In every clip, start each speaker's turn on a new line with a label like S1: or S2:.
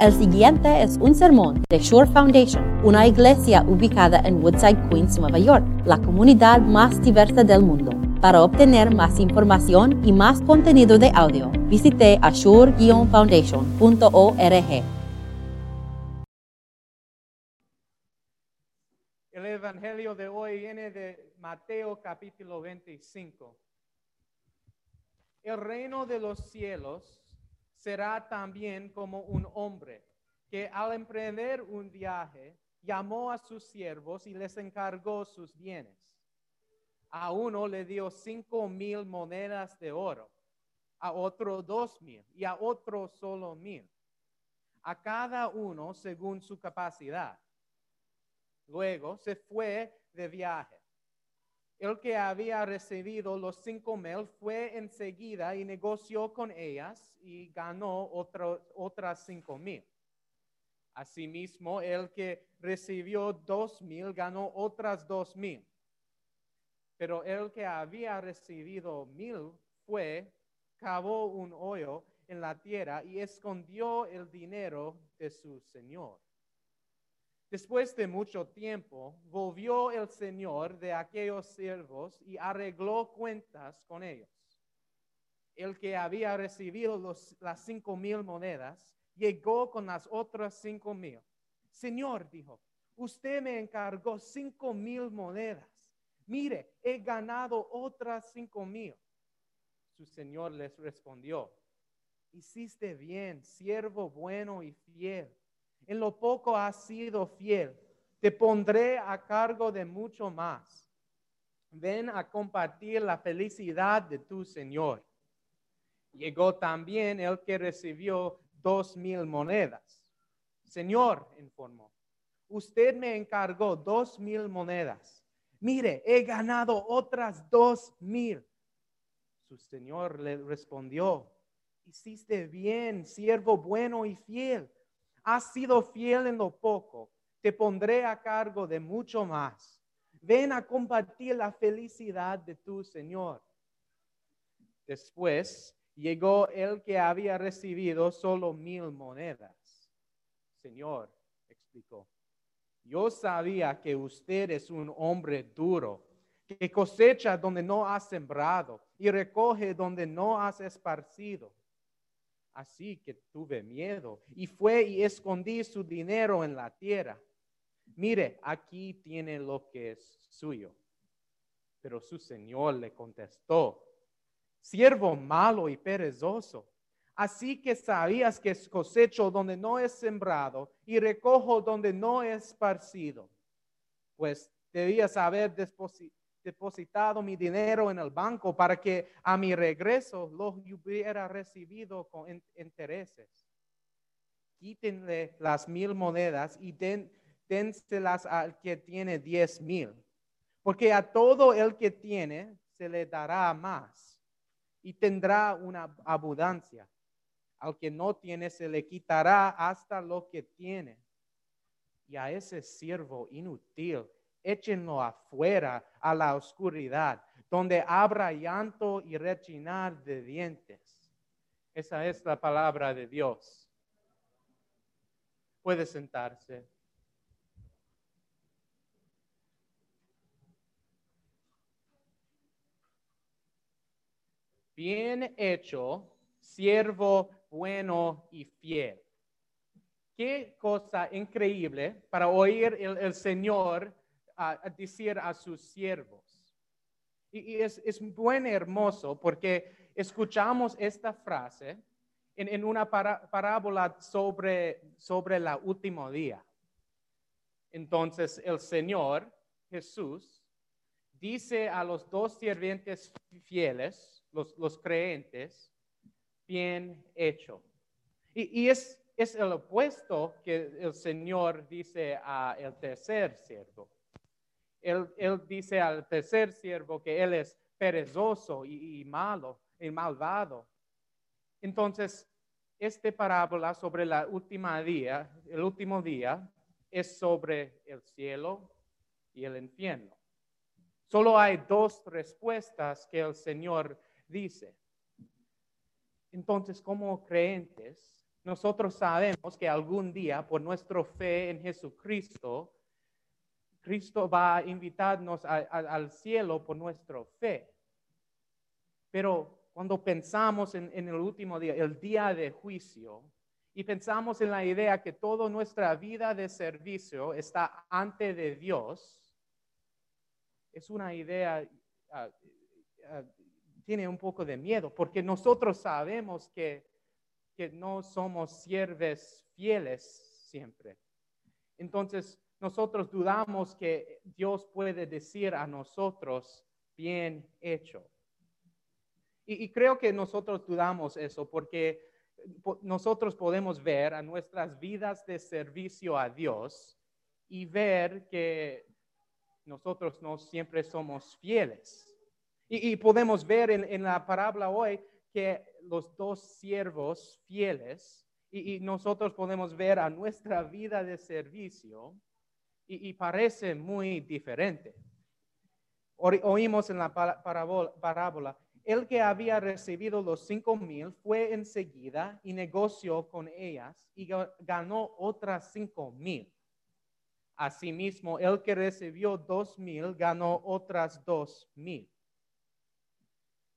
S1: El siguiente es un sermón de Shore Foundation, una iglesia ubicada en Woodside, Queens, Nueva York, la comunidad más diversa del mundo. Para obtener más información y más contenido de audio, visite ashore-foundation.org.
S2: El Evangelio de hoy viene de Mateo capítulo 25. El reino de los cielos será también como un hombre que al emprender un viaje llamó a sus siervos y les encargó sus bienes. A uno le dio cinco mil monedas de oro, a otro dos mil y a otro solo mil, a cada uno según su capacidad. Luego se fue de viaje. El que había recibido los cinco mil fue enseguida y negoció con ellas y ganó otras cinco mil. Asimismo, el que recibió dos mil ganó otras dos mil. Pero el que había recibido mil fue, cavó un hoyo en la tierra y escondió el dinero de su señor. Después de mucho tiempo, volvió el Señor de aquellos siervos y arregló cuentas con ellos. El que había recibido las cinco mil monedas llegó con las otras cinco mil. Señor, dijo, usted me encargó cinco mil monedas. Mire, he ganado otras cinco mil. Su Señor les respondió, hiciste bien, siervo bueno y fiel en lo poco has sido fiel, te pondré a cargo de mucho más. Ven a compartir la felicidad de tu Señor. Llegó también el que recibió dos mil monedas. Señor, informó, usted me encargó dos mil monedas. Mire, he ganado otras dos mil. Su Señor le respondió, hiciste bien, siervo bueno y fiel has sido fiel en lo poco, te pondré a cargo de mucho más. Ven a compartir la felicidad de tu Señor. Después llegó el que había recibido solo mil monedas. Señor, explicó, yo sabía que usted es un hombre duro, que cosecha donde no ha sembrado y recoge donde no has esparcido. Así que tuve miedo y fue y escondí su dinero en la tierra. Mire, aquí tiene lo que es suyo. Pero su señor le contestó, siervo malo y perezoso. Así que sabías que cosecho donde no es sembrado y recojo donde no es esparcido. Pues debías haber depositado mi dinero en el banco para que a mi regreso lo hubiera recibido con intereses. Quítenle las mil monedas y den, dénselas al que tiene diez mil, porque a todo el que tiene se le dará más y tendrá una abundancia. Al que no tiene se le quitará hasta lo que tiene. Y a ese siervo inútil échenlo afuera a la oscuridad, donde habrá llanto y rechinar de dientes. Esa es la palabra de Dios. Puede sentarse. Bien hecho, siervo bueno y fiel. Qué cosa increíble para oír el, Señor a, decir a sus siervos. Y, es, es hermoso porque escuchamos esta frase en, una parábola sobre, sobre la último día. Entonces el Señor Jesús dice a los dos sirvientes fieles, los, los creentes, bien hecho. Y, y, es, es el opuesto que el Señor dice a el tercer siervo él, dice al tercer siervo que él es perezoso y, malo y malvado. Entonces, esta parábola sobre la última día, el último día, es sobre el cielo y el infierno. Solo hay dos respuestas que el Señor dice. Entonces, como creyentes, nosotros sabemos que algún día, por nuestra fe en Jesucristo, Cristo va a invitarnos a- a- al cielo por nuestra fe. Pero cuando pensamos en, en el último día, el día de juicio, y pensamos en la idea que toda nuestra vida de servicio está ante de Dios, es una idea, ah, ah, tiene un poco de miedo, porque nosotros sabemos que, que no somos siervos fieles siempre. Entonces, nosotros dudamos que Dios puede decir a nosotros, bien hecho. Y, y creo que nosotros dudamos eso porque po- nosotros podemos ver a nuestras vidas de servicio a Dios y ver que nosotros no siempre somos fieles. Y, y podemos ver en, en la parábola hoy que los dos siervos fieles, y, y nosotros podemos ver a nuestra vida de servicio, y, parece muy diferente. Oímos en la pa- parábola, el que había recibido los cinco mil fue enseguida y negoció con ellas y ga- ganó otras cinco mil. Asimismo, el que recibió dos mil ganó otras dos mil.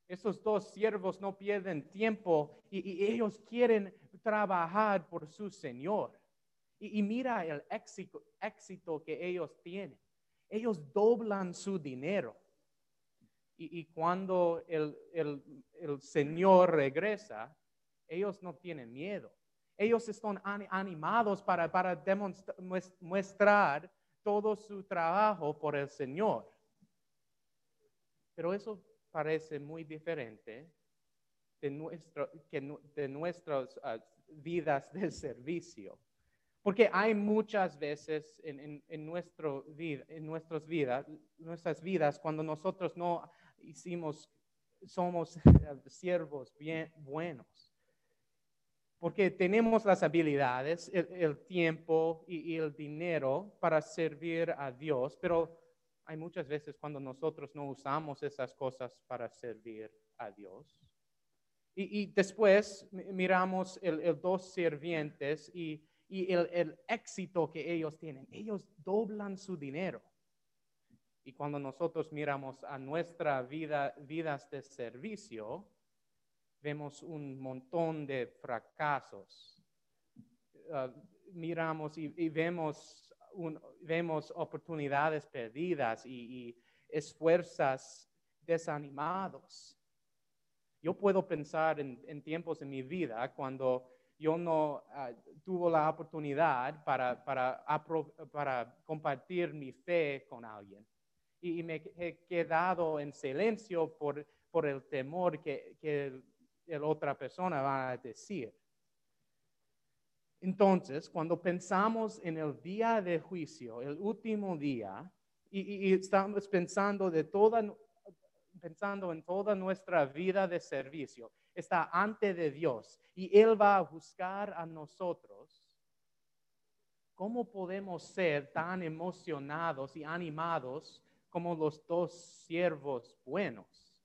S2: Esos dos siervos no pierden tiempo y ellos quieren trabajar por su Señor. Y, mira el éxito, éxito que ellos tienen. Ellos doblan su dinero. Y, cuando el, el- Señor regresa, ellos no tienen miedo. Ellos están ani- animados para, para demonstra- mues- mostrar todo su trabajo por el Señor. Pero eso parece muy diferente de, nuestro, que de nuestras ah, vidas de servicio. Porque hay muchas veces en, en, en nuestro vida, en nuestras vidas, nuestras vidas, cuando nosotros no hicimos, somos siervos bien buenos. Porque tenemos las habilidades, el, el tiempo y, y el dinero para servir a Dios, pero hay muchas veces cuando nosotros no usamos esas cosas para servir a Dios. Y, y después mi- miramos el, el dos sirvientes y, y el, el éxito que ellos tienen. Ellos doblan su dinero. Y cuando nosotros miramos a nuestra vida, vidas de servicio, vemos un montón de fracasos. Ah, miramos y, vemos, vemos oportunidades perdidas y, y esfuerzos desanimados. Yo puedo pensar en, en tiempos en mi vida cuando yo no ah, tuve la oportunidad para, para, para compartir mi fe con alguien. Y, y me he quedado en silencio por, por el temor que, que el- el otra persona va a decir. Entonces, cuando pensamos en el día de juicio, el último día, y, y- y estamos pensando de toda, pensando en toda nuestra vida de servicio, está ante de Dios y Él va a buscar a nosotros. ¿Cómo podemos ser tan emocionados y animados como los dos siervos buenos?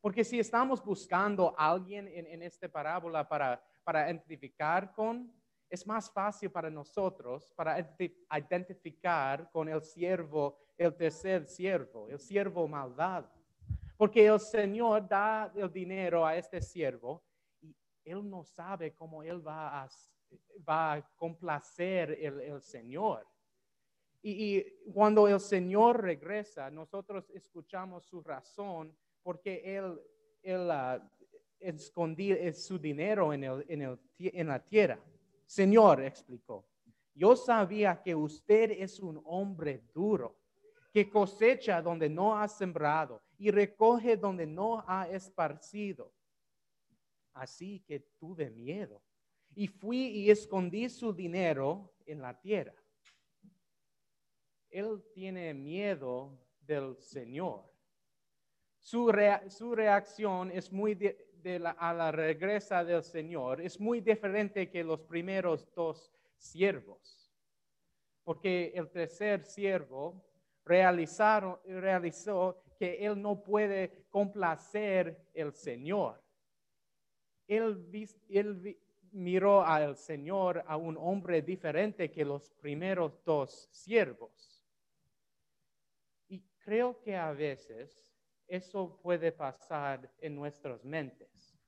S2: Porque si estamos buscando a alguien en, en esta parábola para, para identificar con, es más fácil para nosotros para identi- identificar con el siervo, el tercer siervo, el siervo malvado. Porque el Señor da el dinero a este siervo y él no sabe cómo él va a, va a complacer el, el Señor. Y, y cuando el Señor regresa, nosotros escuchamos su razón porque Él, él ah, escondió su dinero en, el, en, el en la tierra. Señor, explicó, yo sabía que usted es un hombre duro, que cosecha donde no ha sembrado y recoge donde no ha esparcido. Así que tuve miedo y fui y escondí su dinero en la tierra. Él tiene miedo del Señor. Su, su reacción es muy de, a la regresa del Señor, es muy diferente que los primeros dos siervos. Porque el tercer siervo realizaron, realizó que él no puede complacer el Señor. Él, él miró al Señor a un hombre diferente que los primeros dos siervos. Y creo que a veces eso puede pasar en nuestras mentes.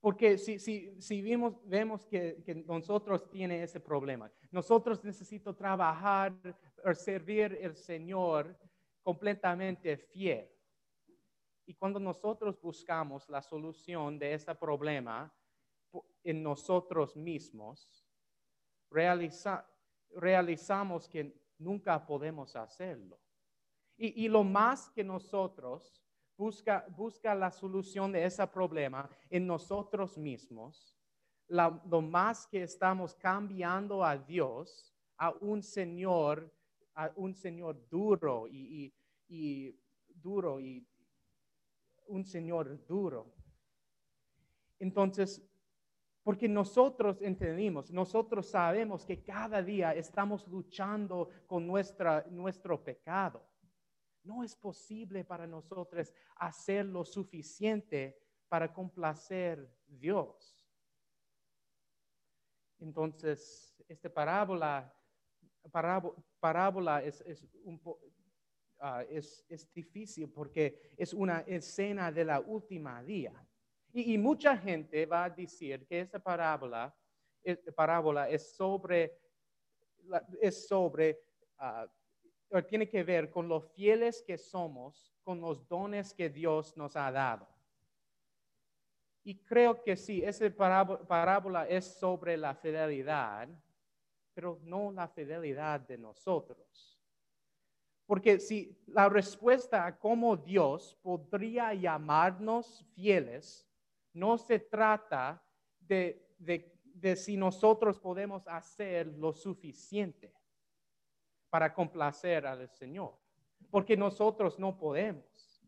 S2: Porque si, si, si vimos, vemos que, que nosotros tiene ese problema, nosotros necesitamos trabajar o servir al Señor completamente fiel. Y cuando nosotros buscamos la solución de ese problema en nosotros mismos, realizamos que nunca podemos hacerlo. Y, lo más que nosotros busca, busca la solución de ese problema en nosotros mismos, lo más que estamos cambiando a Dios, a un Señor, a un Señor duro y, duro y un Señor duro. Entonces, porque nosotros entendimos, nosotros sabemos que cada día estamos luchando con nuestra, nuestro pecado. No es posible para nosotros hacer lo suficiente para complacer Dios. Entonces, esta parábola, parábola, es, un ah, es, es, difícil porque es una escena de la última día. Y, mucha gente va a decir que esta parábola, parábola es sobre, es sobre ah, tiene que ver con lo fieles que somos, con los dones que Dios nos ha dado. Y creo que sí, esa parábola es sobre la fidelidad, pero no la fidelidad de nosotros. Porque si la respuesta a cómo Dios podría llamarnos fieles, no se trata de, si nosotros podemos hacer lo suficiente para complacer al Señor, porque nosotros no podemos.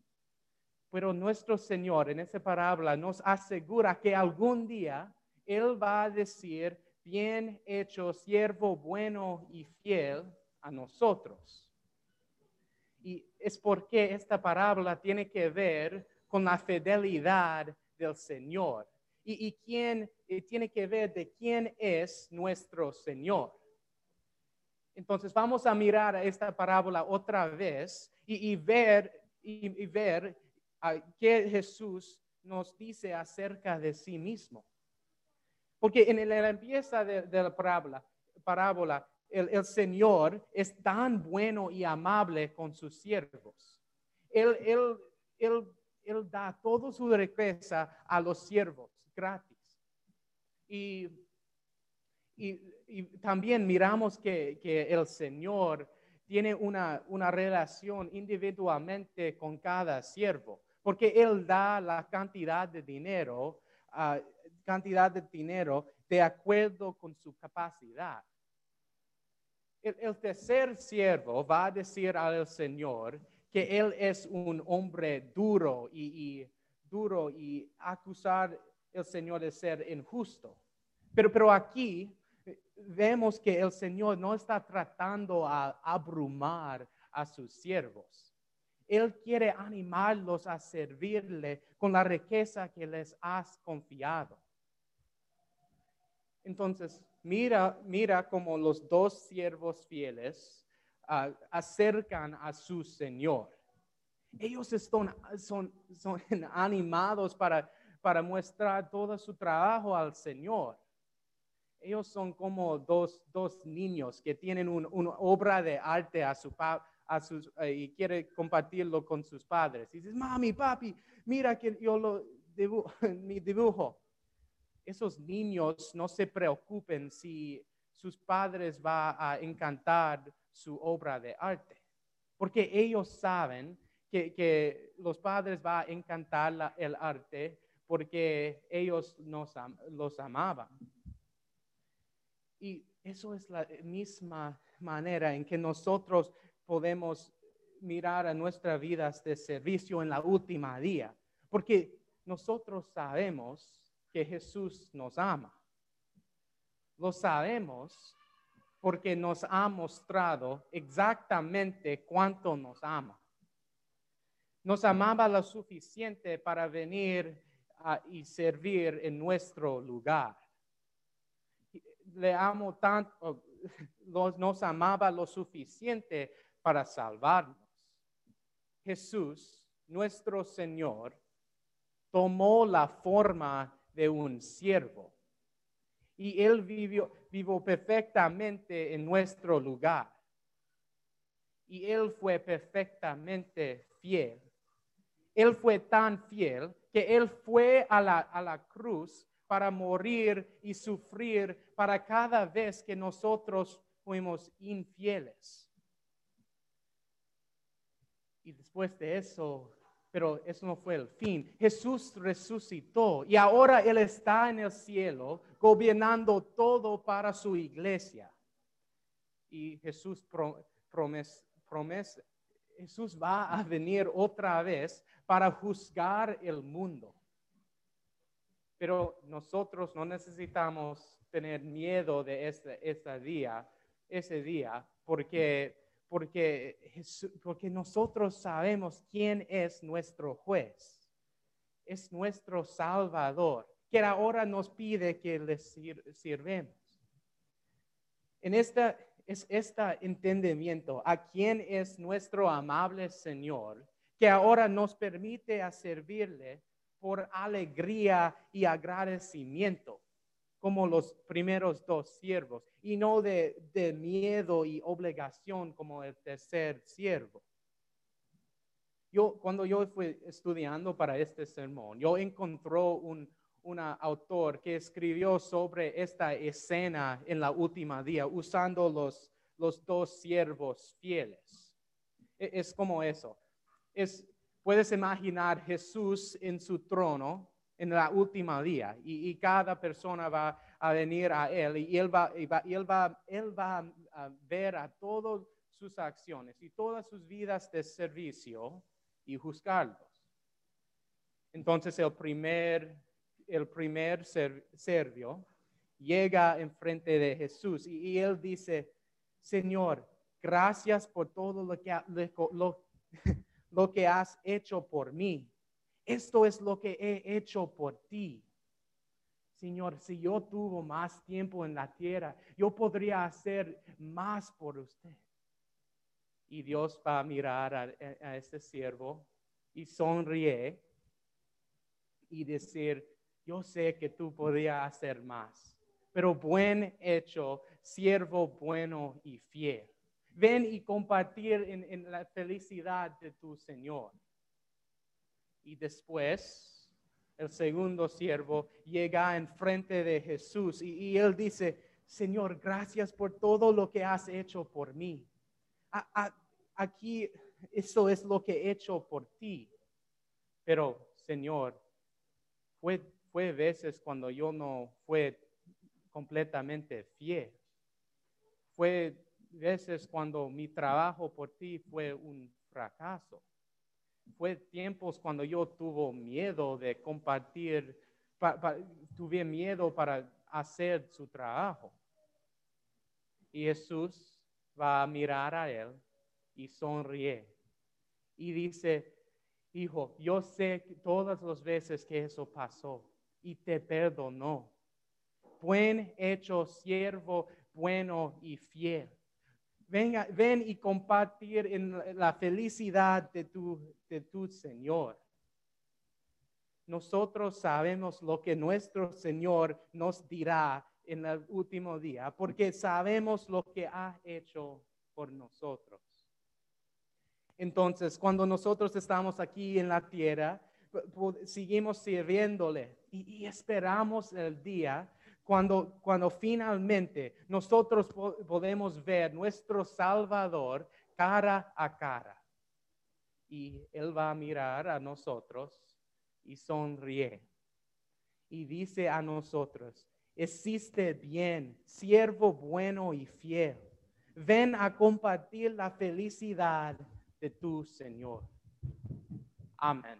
S2: Pero nuestro Señor en esa parábola nos asegura que algún día Él va a decir, bien hecho, siervo bueno y fiel a nosotros. Y es porque esta parábola tiene que ver con la fidelidad del Señor. Y, y quién tiene que ver de quién es nuestro Señor. Entonces vamos a mirar esta parábola otra vez y, ver, y, ver qué Jesús nos dice acerca de sí mismo. Porque en la empieza de, la parábola, el, Señor es tan bueno y amable con sus siervos. Él, da toda su riqueza a los siervos gratis. Y también miramos que, el Señor tiene una, relación individualmente con cada siervo, porque Él da la cantidad de dinero, ah, cantidad de dinero de acuerdo con su capacidad. El, tercer siervo va a decir al Señor que Él es un hombre duro y, y duro y acusar al Señor de ser injusto. Pero, pero aquí vemos que el Señor no está tratando a abrumar a sus siervos. Él quiere animarlos a servirle con la riqueza que les has confiado. Entonces, mira, mira cómo los dos siervos fieles ah, acercan a su Señor. Ellos están, son, son animados para, para mostrar todo su trabajo al Señor ellos son como dos, niños que tienen una obra de arte a su a sus, eh, y quiere compartirlo con sus padres. Y dices, mami, papi, mira que yo lo dibujo, mi dibujo. Esos niños no se preocupen si sus padres va a encantar su obra de arte, porque ellos saben que, los padres va a encantar el arte porque ellos nos, los amaban. Y eso es la misma manera en que nosotros podemos mirar a nuestras vidas de servicio en la última día, porque nosotros sabemos que Jesús nos ama. Lo sabemos porque nos ha mostrado exactamente cuánto nos ama. Nos amaba lo suficiente para venir a- y servir en nuestro lugar. Le amo tanto, nos amaba lo suficiente para salvarnos. Jesús, nuestro Señor, tomó la forma de un siervo y Él vivió, vivió perfectamente en nuestro lugar. Y Él fue perfectamente fiel. Él fue tan fiel que Él fue a la, a la cruz para morir y sufrir para cada vez que nosotros fuimos infieles. Y después de eso, pero eso no fue el fin. Jesús resucitó y ahora Él está en el cielo gobernando todo para su iglesia. Y Jesús pro- promes- promes- Jesús va a venir otra vez para juzgar el mundo. Pero nosotros no necesitamos tener miedo de ese, ese día, ese día, porque, porque, porque nosotros sabemos quién es nuestro juez. Es nuestro Salvador, que ahora nos pide que le sir- sirvemos. En esta, es este entendimiento a quién es nuestro amable Señor, que ahora nos permite a servirle por alegría y agradecimiento, como los primeros dos siervos, y no de, miedo y obligación como el tercer siervo. Yo, cuando yo fui estudiando para este sermón, yo encontró un, un autor que escribió sobre esta escena en la última día, usando los, los dos siervos fieles. E- Es como eso. Es, puedes imaginar Jesús en su trono en la última día y, cada persona va a venir a él y él va, él va, él va a ver a todas sus acciones y todas sus vidas de servicio y juzgarlos. Entonces el primer, el primer ser- llega enfrente de Jesús y, él dice, Señor, gracias por todo lo que, lo que has hecho por mí. Esto es lo que he hecho por ti. Señor, si yo tuvo más tiempo en la tierra, yo podría hacer más por usted. Y Dios va a mirar a, a- este siervo y sonríe y decir, yo sé que tú podrías hacer más, pero buen hecho, siervo bueno y fiel. Ven y compartir en la felicidad de tu Señor. Y después, el segundo siervo llega enfrente de Jesús y, él dice, Señor, gracias por todo lo que has hecho por mí. Aquí, eso es lo que he hecho por ti. Pero, Señor, fue, fue veces cuando yo no fue completamente fiel. Fue veces cuando mi trabajo por ti fue un fracaso. Fue tiempos cuando yo tuve miedo de compartir, pa- pa- tuve miedo para hacer su trabajo. Y Jesús va a mirar a él y sonríe. Y dice, hijo, yo sé todas las veces que eso pasó y te perdonó. Buen hecho, siervo bueno y fiel. Ven y compartir en la felicidad de tu, de tu Señor. Nosotros sabemos lo que nuestro Señor nos dirá en el último día, porque sabemos lo que ha hecho por nosotros. Entonces, cuando nosotros estamos aquí en la tierra, seguimos sirviéndole y esperamos el día cuando, cuando finalmente nosotros po- podemos ver nuestro Salvador cara a cara. Y Él va a mirar a nosotros y sonríe. Y dice a nosotros, existe bien, siervo bueno y fiel. Ven a compartir la felicidad de tu Señor. Amén.